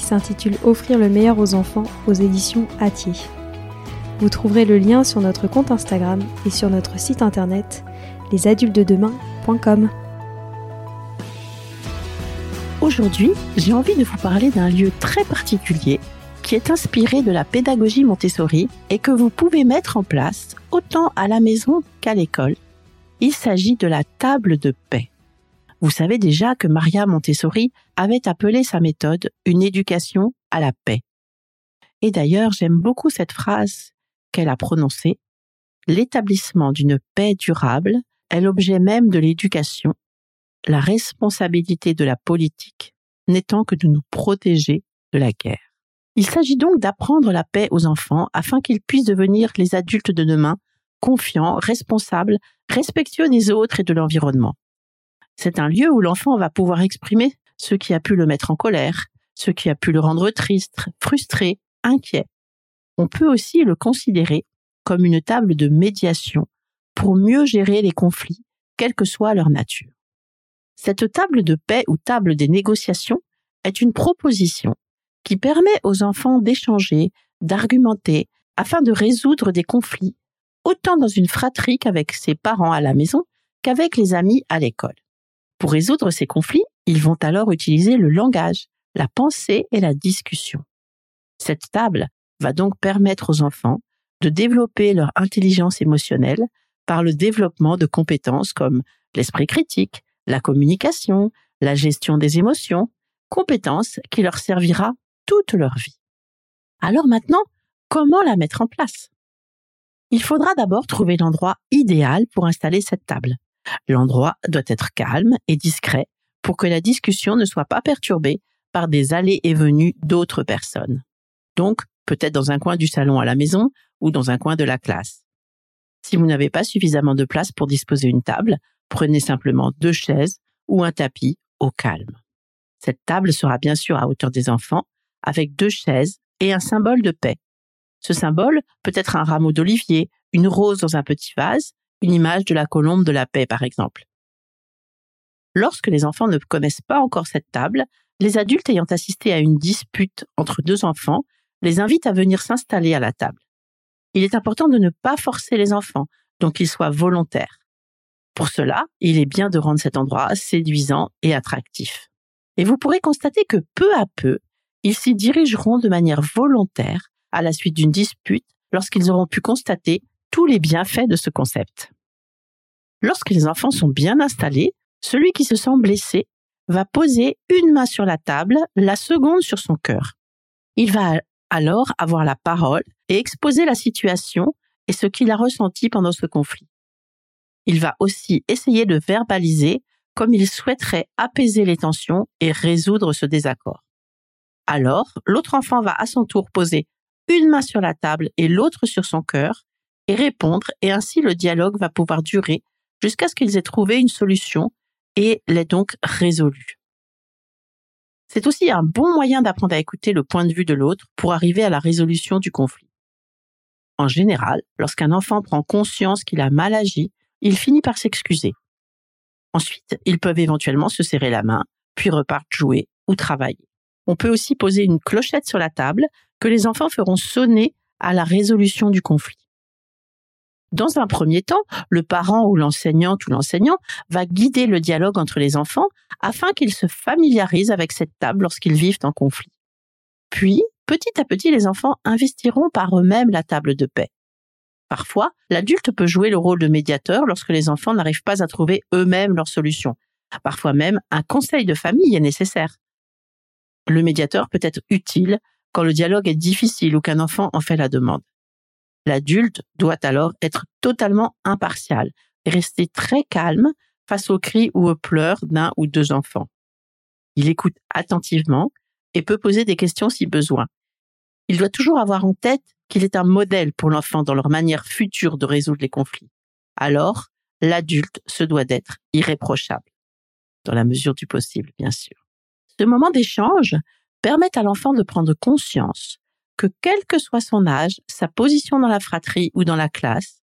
qui s'intitule Offrir le meilleur aux enfants aux éditions Atier. Vous trouverez le lien sur notre compte Instagram et sur notre site internet lesadultesdedemain.com. Aujourd'hui, j'ai envie de vous parler d'un lieu très particulier qui est inspiré de la pédagogie Montessori et que vous pouvez mettre en place autant à la maison qu'à l'école. Il s'agit de la table de paix. Vous savez déjà que Maria Montessori avait appelé sa méthode une éducation à la paix. Et d'ailleurs, j'aime beaucoup cette phrase qu'elle a prononcée. L'établissement d'une paix durable est l'objet même de l'éducation, la responsabilité de la politique n'étant que de nous protéger de la guerre. Il s'agit donc d'apprendre la paix aux enfants afin qu'ils puissent devenir les adultes de demain, confiants, responsables, respectueux des autres et de l'environnement. C'est un lieu où l'enfant va pouvoir exprimer ce qui a pu le mettre en colère, ce qui a pu le rendre triste, frustré, inquiet. On peut aussi le considérer comme une table de médiation pour mieux gérer les conflits, quelle que soit leur nature. Cette table de paix ou table des négociations est une proposition qui permet aux enfants d'échanger, d'argumenter, afin de résoudre des conflits, autant dans une fratrie qu'avec ses parents à la maison qu'avec les amis à l'école. Pour résoudre ces conflits, ils vont alors utiliser le langage, la pensée et la discussion. Cette table va donc permettre aux enfants de développer leur intelligence émotionnelle par le développement de compétences comme l'esprit critique, la communication, la gestion des émotions, compétences qui leur servira toute leur vie. Alors maintenant, comment la mettre en place? Il faudra d'abord trouver l'endroit idéal pour installer cette table. L'endroit doit être calme et discret pour que la discussion ne soit pas perturbée par des allées et venues d'autres personnes. Donc, peut-être dans un coin du salon à la maison ou dans un coin de la classe. Si vous n'avez pas suffisamment de place pour disposer une table, prenez simplement deux chaises ou un tapis au calme. Cette table sera bien sûr à hauteur des enfants, avec deux chaises et un symbole de paix. Ce symbole peut être un rameau d'olivier, une rose dans un petit vase, une image de la colombe de la paix, par exemple. Lorsque les enfants ne connaissent pas encore cette table, les adultes ayant assisté à une dispute entre deux enfants les invitent à venir s'installer à la table. Il est important de ne pas forcer les enfants, donc qu'ils soient volontaires. Pour cela, il est bien de rendre cet endroit séduisant et attractif. Et vous pourrez constater que peu à peu, ils s'y dirigeront de manière volontaire à la suite d'une dispute lorsqu'ils auront pu constater tous les bienfaits de ce concept. Lorsque les enfants sont bien installés, celui qui se sent blessé va poser une main sur la table, la seconde sur son cœur. Il va alors avoir la parole et exposer la situation et ce qu'il a ressenti pendant ce conflit. Il va aussi essayer de verbaliser comme il souhaiterait apaiser les tensions et résoudre ce désaccord. Alors, l'autre enfant va à son tour poser une main sur la table et l'autre sur son cœur et répondre, et ainsi le dialogue va pouvoir durer jusqu'à ce qu'ils aient trouvé une solution et l'ait donc résolu. C'est aussi un bon moyen d'apprendre à écouter le point de vue de l'autre pour arriver à la résolution du conflit. En général, lorsqu'un enfant prend conscience qu'il a mal agi, il finit par s'excuser. Ensuite, ils peuvent éventuellement se serrer la main, puis repartent jouer ou travailler. On peut aussi poser une clochette sur la table que les enfants feront sonner à la résolution du conflit. Dans un premier temps, le parent ou l'enseignante ou l'enseignant va guider le dialogue entre les enfants afin qu'ils se familiarisent avec cette table lorsqu'ils vivent en conflit. Puis, petit à petit, les enfants investiront par eux-mêmes la table de paix. Parfois, l'adulte peut jouer le rôle de médiateur lorsque les enfants n'arrivent pas à trouver eux-mêmes leur solution. Parfois même, un conseil de famille est nécessaire. Le médiateur peut être utile quand le dialogue est difficile ou qu'un enfant en fait la demande. L'adulte doit alors être totalement impartial et rester très calme face aux cris ou aux pleurs d'un ou deux enfants. Il écoute attentivement et peut poser des questions si besoin. Il doit toujours avoir en tête qu'il est un modèle pour l'enfant dans leur manière future de résoudre les conflits. Alors, l'adulte se doit d'être irréprochable, dans la mesure du possible, bien sûr. Ce moment d'échange permet à l'enfant de prendre conscience que quel que soit son âge, sa position dans la fratrie ou dans la classe,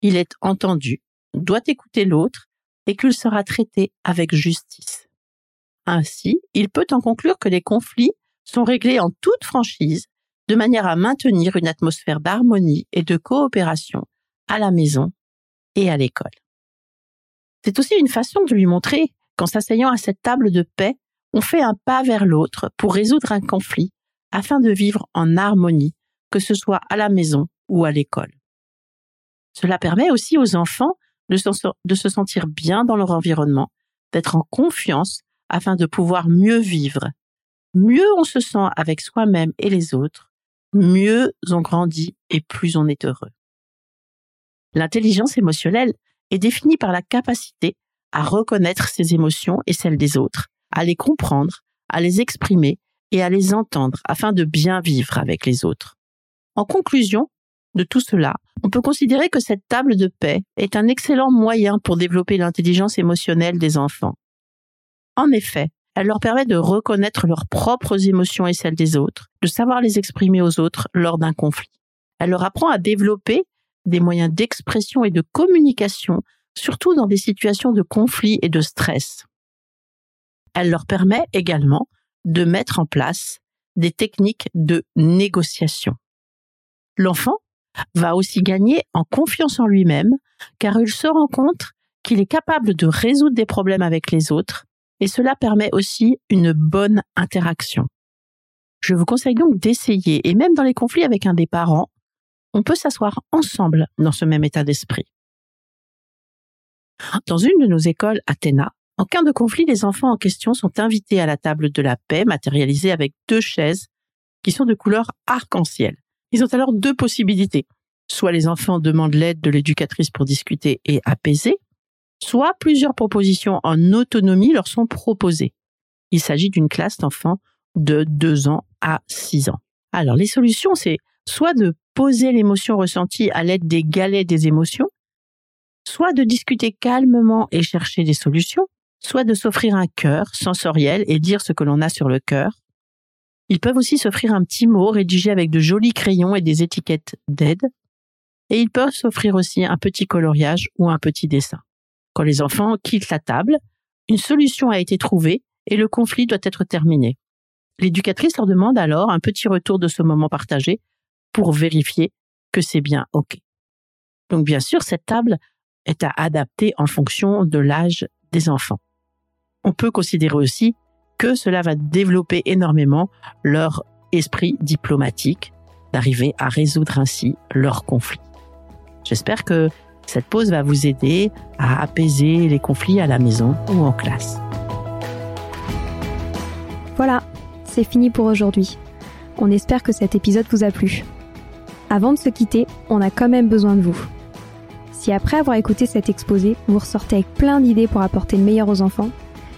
il est entendu, doit écouter l'autre et qu'il sera traité avec justice. Ainsi, il peut en conclure que les conflits sont réglés en toute franchise, de manière à maintenir une atmosphère d'harmonie et de coopération à la maison et à l'école. C'est aussi une façon de lui montrer qu'en s'asseyant à cette table de paix, on fait un pas vers l'autre pour résoudre un conflit afin de vivre en harmonie, que ce soit à la maison ou à l'école. Cela permet aussi aux enfants de, se sentir bien dans leur environnement, d'être en confiance afin de pouvoir mieux vivre. Mieux on se sent avec soi-même et les autres, mieux on grandit et plus on est heureux. L'intelligence émotionnelle est définie par la capacité à reconnaître ses émotions et celles des autres, à les comprendre, à les exprimer et à les entendre afin de bien vivre avec les autres. En conclusion de tout cela, on peut considérer que cette table de paix est un excellent moyen pour développer l'intelligence émotionnelle des enfants. En effet, elle leur permet de reconnaître leurs propres émotions et celles des autres, de savoir les exprimer aux autres lors d'un conflit. Elle leur apprend à développer des moyens d'expression et de communication, surtout dans des situations de conflit et de stress. Elle leur permet également de mettre en place des techniques de négociation. L'enfant va aussi gagner en confiance en lui-même car il se rend compte qu'il est capable de résoudre des problèmes avec les autres et cela permet aussi une bonne interaction. Je vous conseille donc d'essayer et même dans les conflits avec un des parents, on peut s'asseoir ensemble dans ce même état d'esprit. Dans une de nos écoles, Athéna, en cas de conflit, les enfants en question sont invités à la table de la paix, matérialisée avec deux chaises qui sont de couleur arc-en-ciel. Ils ont alors deux possibilités. Soit les enfants demandent l'aide de l'éducatrice pour discuter et apaiser, soit plusieurs propositions en autonomie leur sont proposées. Il s'agit d'une classe d'enfants de 2 ans à 6 ans. Alors les solutions, c'est soit de poser l'émotion ressentie à l'aide des galets des émotions, soit de discuter calmement et chercher des solutions, soit de s'offrir un cœur sensoriel et dire ce que l'on a sur le cœur. Ils peuvent aussi s'offrir un petit mot rédigé avec de jolis crayons et des étiquettes d'aide. Et ils peuvent s'offrir aussi un petit coloriage ou un petit dessin. Quand les enfants quittent la table, une solution a été trouvée et le conflit doit être terminé. L'éducatrice leur demande alors un petit retour de ce moment partagé pour vérifier que c'est bien OK. Donc bien sûr, cette table est à adapter en fonction de l'âge des enfants on peut considérer aussi que cela va développer énormément leur esprit diplomatique, d'arriver à résoudre ainsi leurs conflits. J'espère que cette pause va vous aider à apaiser les conflits à la maison ou en classe. Voilà, c'est fini pour aujourd'hui. On espère que cet épisode vous a plu. Avant de se quitter, on a quand même besoin de vous. Si après avoir écouté cet exposé, vous ressortez avec plein d'idées pour apporter le meilleur aux enfants,